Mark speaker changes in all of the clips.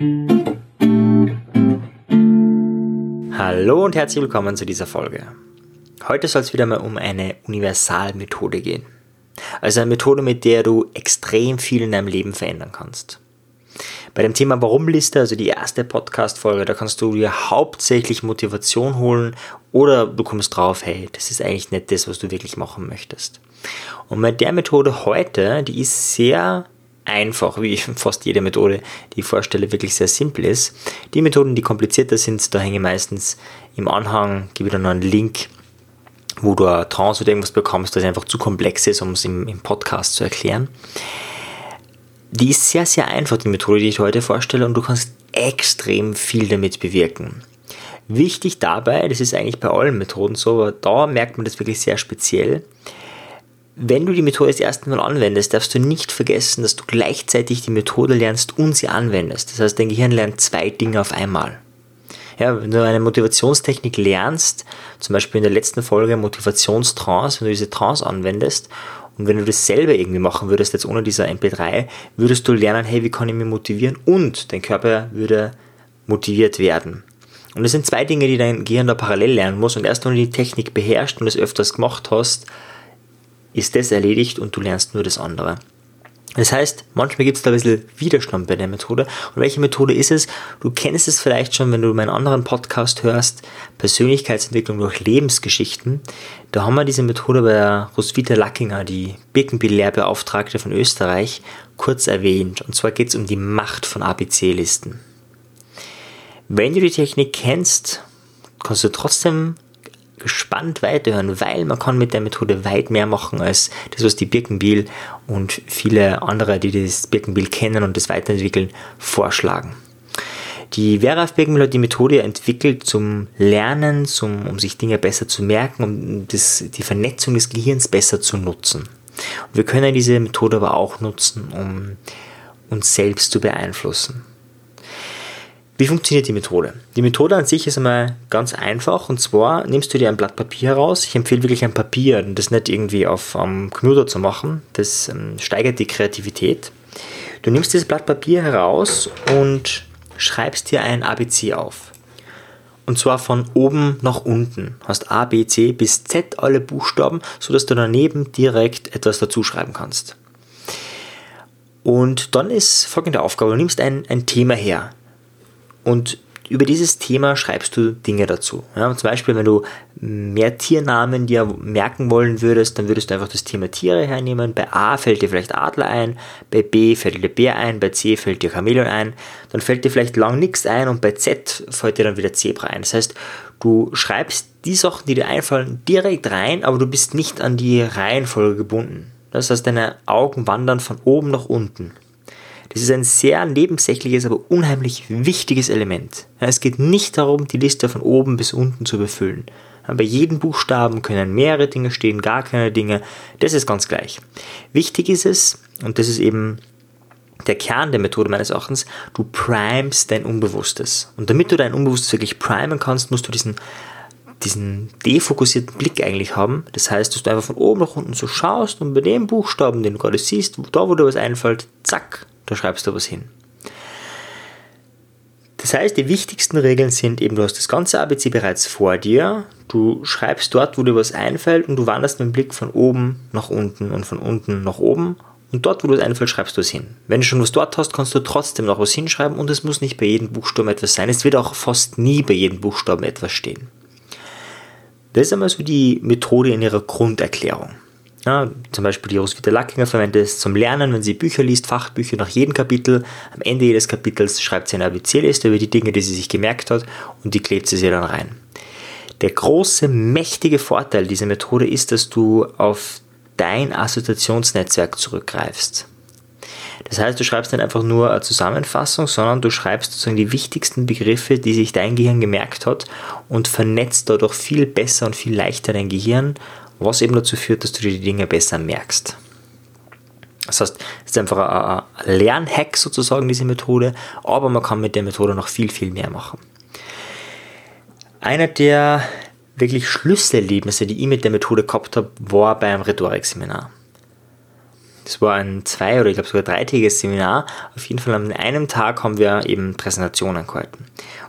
Speaker 1: Hallo und herzlich willkommen zu dieser Folge. Heute soll es wieder mal um eine Universalmethode gehen. Also eine Methode, mit der du extrem viel in deinem Leben verändern kannst. Bei dem Thema Warum-Liste, also die erste Podcast-Folge, da kannst du dir hauptsächlich Motivation holen oder du kommst drauf, hey, das ist eigentlich nicht das, was du wirklich machen möchtest. Und mit der Methode heute, die ist sehr einfach, wie fast jede Methode, die ich vorstelle, wirklich sehr simpel ist. Die Methoden, die komplizierter sind, da hänge meistens im Anhang, gebe ich dann noch einen Link, wo du eine Trance oder irgendwas bekommst, das einfach zu komplex ist, um es im, im Podcast zu erklären. Die ist sehr, sehr einfach, die Methode, die ich heute vorstelle, und du kannst extrem viel damit bewirken. Wichtig dabei, das ist eigentlich bei allen Methoden so, aber da merkt man das wirklich sehr speziell, wenn du die Methode das erste Mal anwendest, darfst du nicht vergessen, dass du gleichzeitig die Methode lernst und sie anwendest. Das heißt, dein Gehirn lernt zwei Dinge auf einmal. Ja, wenn du eine Motivationstechnik lernst, zum Beispiel in der letzten Folge Motivationstrance, wenn du diese Trance anwendest und wenn du das selber irgendwie machen würdest, jetzt ohne dieser MP3, würdest du lernen, hey, wie kann ich mich motivieren und dein Körper würde motiviert werden. Und das sind zwei Dinge, die dein Gehirn da parallel lernen muss und erst wenn du die Technik beherrschst und es öfters gemacht hast, ist das erledigt und du lernst nur das andere. Das heißt, manchmal gibt es da ein bisschen Widerstand bei der Methode. Und welche Methode ist es? Du kennst es vielleicht schon, wenn du meinen anderen Podcast hörst, Persönlichkeitsentwicklung durch Lebensgeschichten. Da haben wir diese Methode bei Roswitha Lackinger, die Birkenbill-Lehrbeauftragte von Österreich, kurz erwähnt. Und zwar geht es um die Macht von ABC-Listen. Wenn du die Technik kennst, kannst du trotzdem gespannt weiterhören, weil man kann mit der Methode weit mehr machen als das, was die Birkenbiel und viele andere, die das Birkenbiel kennen und das weiterentwickeln, vorschlagen. Die Vera Birkenbiel hat die Methode entwickelt zum Lernen, zum, um sich Dinge besser zu merken, um das, die Vernetzung des Gehirns besser zu nutzen. Und wir können diese Methode aber auch nutzen, um uns selbst zu beeinflussen. Wie funktioniert die Methode? Die Methode an sich ist einmal ganz einfach und zwar nimmst du dir ein Blatt Papier heraus. Ich empfehle wirklich ein Papier und das nicht irgendwie auf am Knuder zu machen. Das ähm, steigert die Kreativität. Du nimmst dieses Blatt Papier heraus und schreibst dir ein ABC auf. Und zwar von oben nach unten. Hast A, B, C bis Z alle Buchstaben, sodass du daneben direkt etwas dazu schreiben kannst. Und dann ist folgende Aufgabe. Du nimmst ein, ein Thema her. Und über dieses Thema schreibst du Dinge dazu. Ja, zum Beispiel, wenn du mehr Tiernamen dir merken wollen würdest, dann würdest du einfach das Thema Tiere hernehmen. Bei A fällt dir vielleicht Adler ein, bei B fällt dir Bär ein, bei C fällt dir Chamäleon ein, dann fällt dir vielleicht lang nichts ein und bei Z fällt dir dann wieder Zebra ein. Das heißt, du schreibst die Sachen, die dir einfallen, direkt rein, aber du bist nicht an die Reihenfolge gebunden. Das heißt, deine Augen wandern von oben nach unten. Das ist ein sehr nebensächliches, aber unheimlich wichtiges Element. Es geht nicht darum, die Liste von oben bis unten zu befüllen. Bei jedem Buchstaben können mehrere Dinge stehen, gar keine Dinge. Das ist ganz gleich. Wichtig ist es, und das ist eben der Kern der Methode meines Erachtens, du primest dein Unbewusstes. Und damit du dein Unbewusstes wirklich primen kannst, musst du diesen, diesen defokussierten Blick eigentlich haben. Das heißt, dass du einfach von oben nach unten so schaust und bei dem Buchstaben, den du gerade siehst, da wo dir was einfällt, zack, da schreibst du was hin. Das heißt, die wichtigsten Regeln sind eben, du hast das ganze ABC bereits vor dir, du schreibst dort, wo dir was einfällt und du wanderst mit dem Blick von oben nach unten und von unten nach oben und dort, wo dir was einfällt, schreibst du es hin. Wenn du schon was dort hast, kannst du trotzdem noch was hinschreiben und es muss nicht bei jedem Buchstaben etwas sein. Es wird auch fast nie bei jedem Buchstaben etwas stehen. Das ist einmal so die Methode in ihrer Grunderklärung. Ja, zum Beispiel die Roswitha Lackinger verwendet es zum Lernen, wenn sie Bücher liest, Fachbücher nach jedem Kapitel. Am Ende jedes Kapitels schreibt sie eine ABC-Liste über die Dinge, die sie sich gemerkt hat und die klebt sie sich dann rein. Der große, mächtige Vorteil dieser Methode ist, dass du auf dein Assoziationsnetzwerk zurückgreifst. Das heißt, du schreibst nicht einfach nur eine Zusammenfassung, sondern du schreibst sozusagen die wichtigsten Begriffe, die sich dein Gehirn gemerkt hat und vernetzt dadurch viel besser und viel leichter dein Gehirn was eben dazu führt, dass du dir die Dinge besser merkst. Das heißt, es ist einfach ein Lernhack sozusagen, diese Methode, aber man kann mit der Methode noch viel, viel mehr machen. Einer der wirklich Schlüsselerlebnisse, die ich mit der Methode gehabt habe, war beim Rhetorikseminar. Das war ein zwei- oder ich glaube sogar dreitägiges Seminar. Auf jeden Fall an einem Tag haben wir eben Präsentationen gehalten.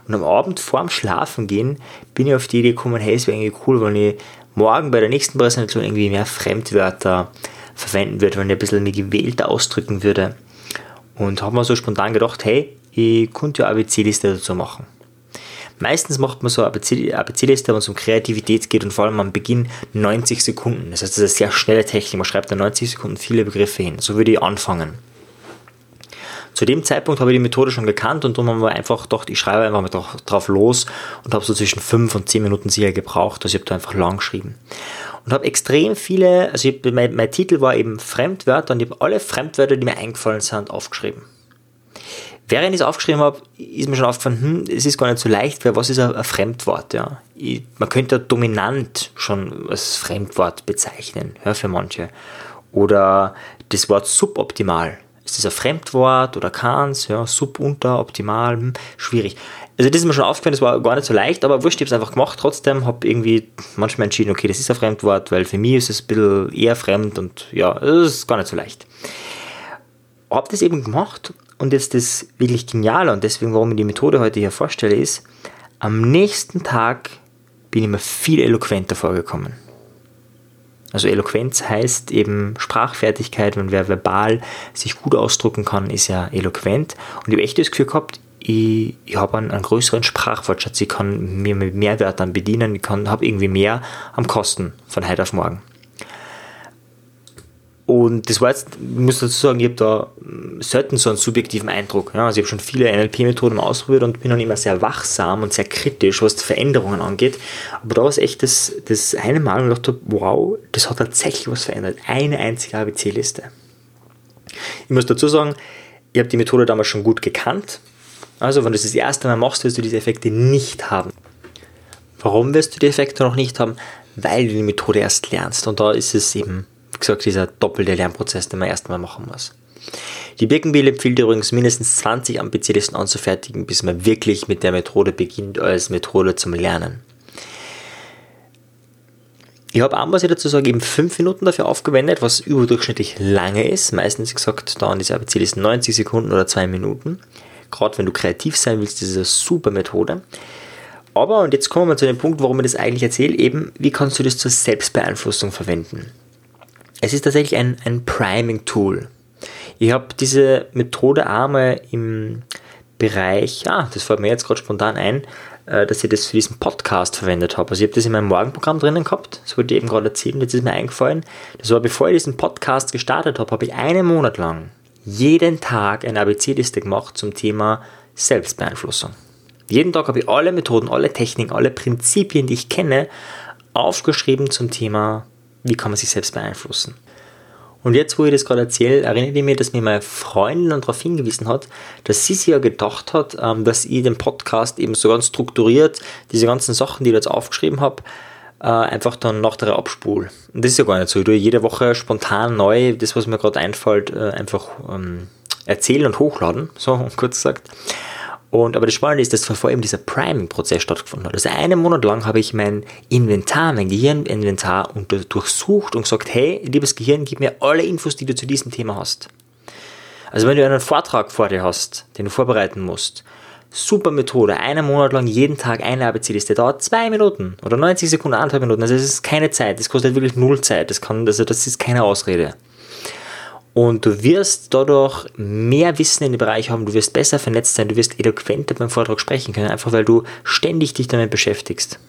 Speaker 1: Und am Abend vorm Schlafen gehen bin ich auf die Idee gekommen, hey, es wäre irgendwie cool, wenn ich morgen bei der nächsten Präsentation irgendwie mehr Fremdwörter verwenden würde, wenn ich ein bisschen mehr gewählter ausdrücken würde. Und habe mir so spontan gedacht, hey, ich könnte ja ABC-Liste dazu machen. Meistens macht man so eine ABC-Liste, wenn es um Kreativität geht und vor allem am Beginn 90 Sekunden. Das heißt, das ist eine sehr schnelle Technik. Man schreibt in 90 Sekunden viele Begriffe hin. So würde ich anfangen. Zu dem Zeitpunkt habe ich die Methode schon gekannt und darum haben wir einfach gedacht, ich schreibe einfach mal drauf los und habe so zwischen 5 und 10 Minuten sicher gebraucht. Also ich habe da einfach lang geschrieben. Und habe extrem viele, also ich, mein, mein Titel war eben Fremdwörter und ich habe alle Fremdwörter, die mir eingefallen sind, aufgeschrieben. Während ich es aufgeschrieben habe, ist mir schon aufgefallen, hm, es ist gar nicht so leicht, weil was ist ein, ein Fremdwort? Ja? Ich, man könnte dominant schon als Fremdwort bezeichnen, ja, für manche. Oder das Wort suboptimal. Ist das ein Fremdwort oder keins? Ja, sub, unter, optimal, hm, schwierig. Also das ist mir schon aufgefallen, das war gar nicht so leicht, aber wurscht, ich habe es einfach gemacht. Trotzdem habe irgendwie manchmal entschieden, okay, das ist ein Fremdwort, weil für mich ist es ein bisschen eher fremd und ja, es ist gar nicht so leicht. Habe das eben gemacht und jetzt das wirklich Geniale und deswegen, warum ich die Methode heute hier vorstelle, ist, am nächsten Tag bin ich mir viel eloquenter vorgekommen. Also Eloquenz heißt eben Sprachfertigkeit, wenn wer verbal sich gut ausdrücken kann, ist ja eloquent. Und ich habe echt das Gefühl gehabt, ich, ich habe einen, einen, größeren Sprachwortschatz, ich kann mir mit mehr Wörtern bedienen, ich habe irgendwie mehr am Kosten von heute auf morgen. Und das war jetzt, ich muss dazu sagen, ich habe da selten so einen subjektiven Eindruck. Ja, also ich habe schon viele NLP-Methoden ausprobiert und bin dann immer sehr wachsam und sehr kritisch, was die Veränderungen angeht. Aber da war es echt das, das eine Mal, wo ich dachte, wow, das hat tatsächlich was verändert. Eine einzige ABC-Liste. Ich muss dazu sagen, ich habe die Methode damals schon gut gekannt. Also wenn du das das erste Mal machst, wirst du diese Effekte nicht haben. Warum wirst du die Effekte noch nicht haben? Weil du die Methode erst lernst. Und da ist es eben gesagt, dieser doppelte Lernprozess, den man erstmal machen muss. Die Birkenbiel empfiehlt übrigens mindestens 20 ABC-Listen anzufertigen, bis man wirklich mit der Methode beginnt als Methode zum Lernen. Ich habe einmal dazu sagen, eben 5 Minuten dafür aufgewendet, was überdurchschnittlich lange ist. Meistens gesagt, dauern diese ABC-Listen 90 Sekunden oder 2 Minuten. Gerade wenn du kreativ sein willst, ist es eine super Methode. Aber, und jetzt kommen wir zu dem Punkt, warum ich das eigentlich erzähle, eben, wie kannst du das zur Selbstbeeinflussung verwenden? Es ist tatsächlich ein, ein Priming-Tool. Ich habe diese Methode einmal im Bereich, ah, das fällt mir jetzt gerade spontan ein, äh, dass ich das für diesen Podcast verwendet habe. Also ich habe das in meinem Morgenprogramm drinnen gehabt, das wollte ich eben gerade erzählen, jetzt ist mir eingefallen. Das war bevor ich diesen Podcast gestartet habe, habe ich einen Monat lang jeden Tag eine ABC-Liste gemacht zum Thema Selbstbeeinflussung. Jeden Tag habe ich alle Methoden, alle Techniken, alle Prinzipien, die ich kenne, aufgeschrieben zum Thema wie kann man sich selbst beeinflussen. Und jetzt, wo ich das gerade erzähle, erinnere ich mich, dass mir meine Freundin darauf hingewiesen hat, dass sie sich ja gedacht hat, ähm, dass ich den Podcast eben so ganz strukturiert, diese ganzen Sachen, die ich jetzt aufgeschrieben habe, äh, einfach dann nach der abspule. Und das ist ja gar nicht so. Ich tue jede Woche spontan neu, das, was mir gerade einfällt, äh, einfach ähm, erzählen und hochladen, so kurz gesagt. Und, aber das Spannende ist, dass vor allem dieser Priming-Prozess stattgefunden hat. Also einen Monat lang habe ich mein Inventar, mein Gehirninventar durchsucht und gesagt, hey, liebes Gehirn, gib mir alle Infos, die du zu diesem Thema hast. Also wenn du einen Vortrag vor dir hast, den du vorbereiten musst, super Methode, einen Monat lang jeden Tag eine ABC-Liste, dauert zwei Minuten oder 90 Sekunden, anderthalb Minuten, also es ist keine Zeit, das kostet wirklich null Zeit, das, kann, also das ist keine Ausrede. Und du wirst dadurch mehr Wissen in dem Bereich haben, du wirst besser vernetzt sein, du wirst eloquenter beim Vortrag sprechen können, einfach weil du ständig dich damit beschäftigst.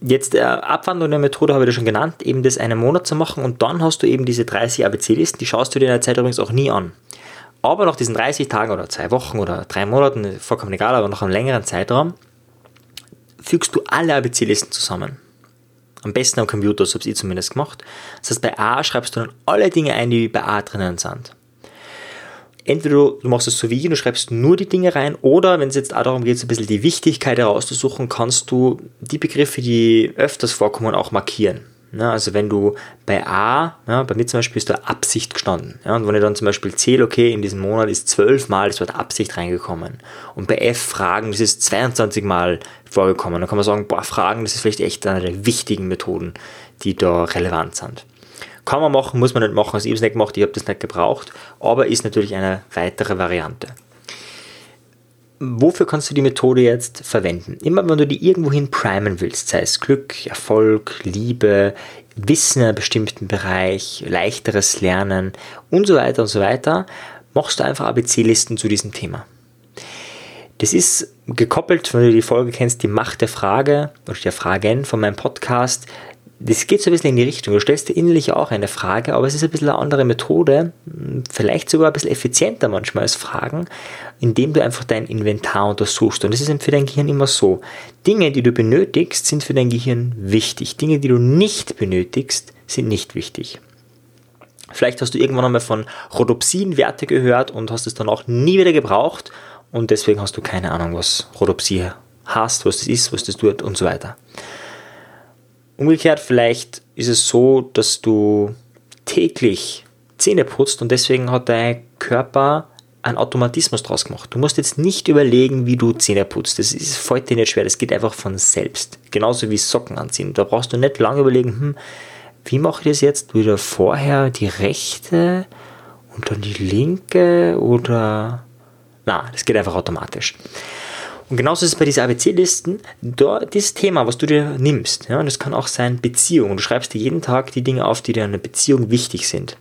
Speaker 1: Jetzt äh, Abwandlung der Methode habe ich dir schon genannt, eben das einen Monat zu machen und dann hast du eben diese 30 ABC-Listen, die schaust du dir in der Zeit übrigens auch nie an. Aber nach diesen 30 Tagen oder zwei Wochen oder drei Monaten, vollkommen egal, aber nach einem längeren Zeitraum, fügst du alle ABC-Listen zusammen. Am besten am Computer, so habe ich zumindest gemacht. Das heißt, bei A schreibst du dann alle Dinge ein, die bei A drinnen sind. Entweder du, machst es so wie ich, du schreibst nur die Dinge rein, oder wenn es jetzt auch darum geht, so ein bisschen die Wichtigkeit herauszusuchen, kannst du die Begriffe, die öfters vorkommen, auch markieren. Ja, also wenn du bei A, ja, bei mir zum Beispiel ist da Absicht gestanden. Ja, und wenn ich dann zum Beispiel zähle, okay, in diesem Monat ist zwölfmal das Wort Absicht reingekommen. Und bei F Fragen, das ist 22 Mal vorgekommen. Dann kann man sagen, boah, Fragen, das ist vielleicht echt eine der wichtigen Methoden, die da relevant sind. Kann man machen, muss man nicht machen. Also ich es nicht gemacht, ich habe das nicht gebraucht, aber ist natürlich eine weitere Variante. Wofür kannst du die Methode jetzt verwenden? Immer wenn du die irgendwohin primen willst, sei es Glück, Erfolg, Liebe, Wissen in einem bestimmten Bereich, leichteres Lernen und so weiter und so weiter, machst du einfach ABC-Listen zu diesem Thema. Das ist gekoppelt, wenn du die Folge kennst, die Macht der Frage oder der Fragen von meinem Podcast. Das geht so ein bisschen in die Richtung. Du stellst dir innerlich auch eine Frage, aber es ist ein bisschen eine andere Methode, vielleicht sogar ein bisschen effizienter manchmal als Fragen, indem du einfach dein Inventar untersuchst. Und das ist für dein Gehirn immer so. Dinge, die du benötigst, sind für dein Gehirn wichtig. Dinge, die du nicht benötigst, sind nicht wichtig. Vielleicht hast du irgendwann einmal von Rhodopsinwerte gehört und hast es dann auch nie wieder gebraucht und deswegen hast du keine Ahnung, was Rhodopsie hast, was das ist, was das tut und so weiter. Umgekehrt, vielleicht ist es so, dass du täglich Zähne putzt und deswegen hat dein Körper einen Automatismus draus gemacht. Du musst jetzt nicht überlegen, wie du Zähne putzt. Das ist fällt dir nicht schwer, das geht einfach von selbst. Genauso wie Socken anziehen. Da brauchst du nicht lange überlegen, hm, wie mache ich das jetzt? Wieder vorher die rechte und dann die linke oder na, das geht einfach automatisch. Und genauso ist es bei diesen ABC-Listen, dieses Thema, was du dir nimmst, ja, und das kann auch sein Beziehung. Du schreibst dir jeden Tag die Dinge auf, die dir in einer Beziehung wichtig sind.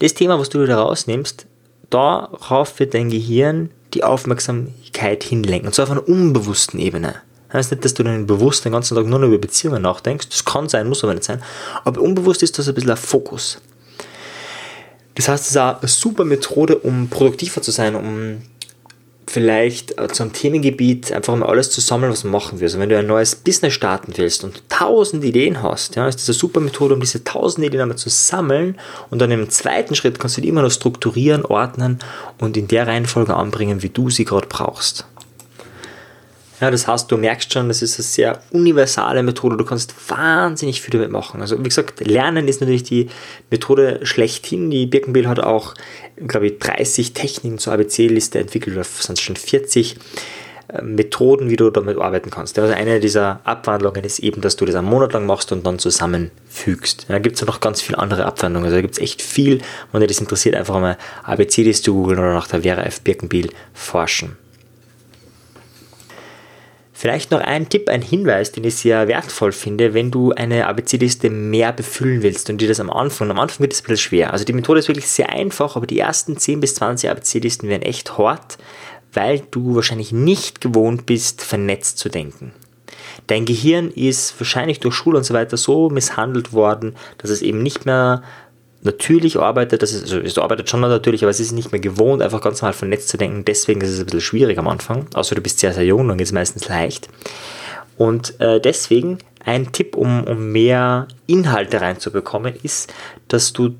Speaker 1: Das Thema, was du dir da rausnimmst, darauf wird dein Gehirn die Aufmerksamkeit hinlenken. Und zwar auf einer unbewussten Ebene. Das heißt nicht, dass du dann bewusst den ganzen Tag nur noch über Beziehungen nachdenkst. Das kann sein, muss aber nicht sein. Aber unbewusst ist das ein bisschen ein Fokus. Das heißt, es ist eine super Methode, um produktiver zu sein, um vielleicht zu einem Themengebiet einfach mal alles zu sammeln, was man machen will. Also wenn du ein neues Business starten willst und tausend Ideen hast, ja, ist das eine super Methode, um diese tausend Ideen einmal zu sammeln und dann im zweiten Schritt kannst du die immer noch strukturieren, ordnen und in der Reihenfolge anbringen, wie du sie gerade brauchst. Ja, das heißt, du merkst schon, das ist eine sehr universale Methode. Du kannst wahnsinnig viel damit machen. Also, wie gesagt, Lernen ist natürlich die Methode schlechthin. Die Birkenbill hat auch, glaube ich, 30 Techniken zur ABC-Liste entwickelt oder sonst schon 40 äh, Methoden, wie du damit arbeiten kannst. Also eine dieser Abwandlungen ist eben, dass du das einen Monat lang machst und dann zusammenfügst. Da gibt es noch ganz viele andere Abwandlungen. Also da gibt es echt viel. Wenn dir das interessiert, einfach mal ABC-Liste googeln oder nach der Vera F. Birkenbill forschen. Vielleicht noch ein Tipp, ein Hinweis, den ich sehr wertvoll finde, wenn du eine ABC-Liste mehr befüllen willst und dir das am Anfang, am Anfang wird es ein bisschen schwer. Also die Methode ist wirklich sehr einfach, aber die ersten 10 bis 20 ABC-Listen werden echt hart, weil du wahrscheinlich nicht gewohnt bist, vernetzt zu denken. Dein Gehirn ist wahrscheinlich durch Schule und so weiter so misshandelt worden, dass es eben nicht mehr natürlich arbeitet, das ist, also es arbeitet schon natürlich, aber es ist nicht mehr gewohnt, einfach ganz normal vernetzt zu denken. Deswegen ist es ein bisschen schwierig am Anfang. Außer du bist sehr, sehr jung, dann geht es meistens leicht. Und äh, deswegen ein Tipp, um, um mehr Inhalte reinzubekommen, ist, dass du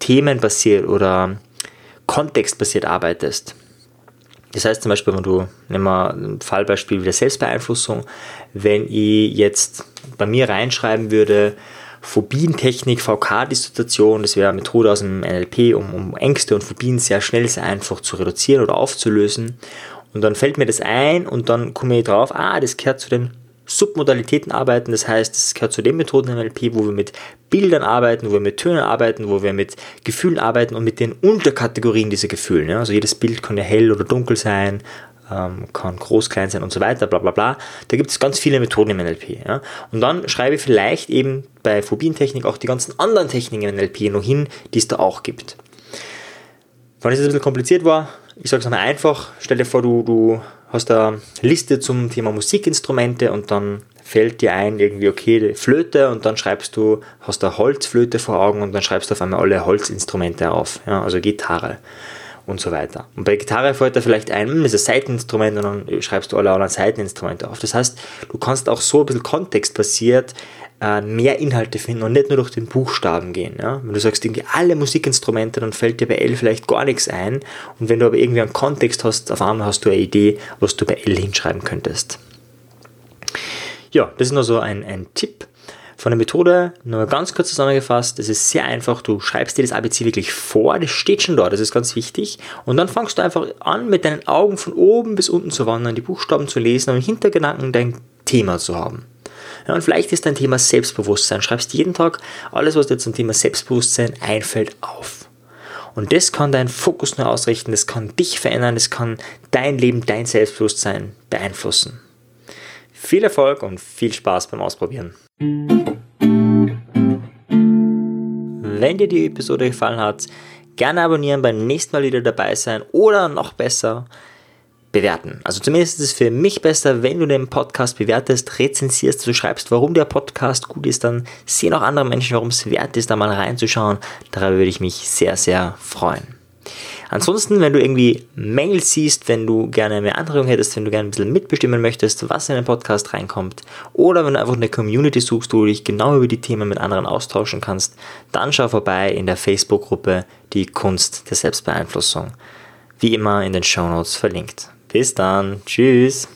Speaker 1: themenbasiert oder kontextbasiert arbeitest. Das heißt zum Beispiel, wenn du, nehmen wir ein Fallbeispiel wie der Selbstbeeinflussung, wenn ich jetzt bei mir reinschreiben würde, Phobientechnik, VK-Dissoziation, das wäre eine Methode aus dem NLP, um, um Ängste und Phobien sehr schnell, sehr einfach zu reduzieren oder aufzulösen. Und dann fällt mir das ein und dann komme ich drauf, ah, das gehört zu den Submodalitäten arbeiten, das heißt, es gehört zu den Methoden im NLP, wo wir mit Bildern arbeiten, wo wir mit Tönen arbeiten, wo wir mit Gefühlen arbeiten und mit den Unterkategorien dieser Gefühle. Also jedes Bild kann ja hell oder dunkel sein, ähm, kann groß, klein sein und so weiter, bla bla bla. Da gibt es ganz viele Methoden im NLP. Ja? Und dann schreibe ich vielleicht eben bei Phobientechnik auch die ganzen anderen Techniken im NLP noch hin, die es da auch gibt. Wenn es ein bisschen kompliziert war, ich sage es einmal einfach, stell dir vor, du, du hast eine Liste zum Thema Musikinstrumente und dann fällt dir ein, irgendwie, okay, Flöte und dann schreibst du, hast eine Holzflöte vor Augen und dann schreibst du auf einmal alle Holzinstrumente auf, ja, also Gitarre und so weiter. Und bei Gitarre fällt da vielleicht ein, hm, das ist ein Seiteninstrument und dann schreibst du alle anderen Seiteninstrumente auf. Das heißt, du kannst auch so ein bisschen kontextbasiert äh, mehr Inhalte finden und nicht nur durch den Buchstaben gehen. Ja? Wenn du sagst irgendwie alle Musikinstrumente, dann fällt dir bei L vielleicht gar nichts ein. Und wenn du aber irgendwie einen Kontext hast, auf einmal hast du eine Idee, was du bei L hinschreiben könntest. Ja, das ist nur so ein, ein Tipp. Von der Methode nur ganz kurz zusammengefasst, es ist sehr einfach, du schreibst dir das ABC wirklich vor, das steht schon da, das ist ganz wichtig. Und dann fangst du einfach an, mit deinen Augen von oben bis unten zu wandern, die Buchstaben zu lesen und im Hintergedanken dein Thema zu haben. Ja, und vielleicht ist dein Thema Selbstbewusstsein. Schreibst jeden Tag alles, was dir zum Thema Selbstbewusstsein einfällt, auf. Und das kann deinen Fokus nur ausrichten, das kann dich verändern, das kann dein Leben, dein Selbstbewusstsein beeinflussen. Viel Erfolg und viel Spaß beim Ausprobieren. Wenn dir die Episode gefallen hat, gerne abonnieren, beim nächsten Mal wieder dabei sein oder noch besser bewerten. Also zumindest ist es für mich besser, wenn du den Podcast bewertest, rezensierst, du schreibst, warum der Podcast gut ist, dann sehen auch andere Menschen, warum es wert ist, da mal reinzuschauen. Darüber würde ich mich sehr, sehr freuen. Ansonsten, wenn du irgendwie Mängel siehst, wenn du gerne mehr Anregungen hättest, wenn du gerne ein bisschen mitbestimmen möchtest, was in den Podcast reinkommt, oder wenn du einfach eine Community suchst, wo du dich genau über die Themen mit anderen austauschen kannst, dann schau vorbei in der Facebook-Gruppe Die Kunst der Selbstbeeinflussung. Wie immer in den Show Notes verlinkt. Bis dann. Tschüss.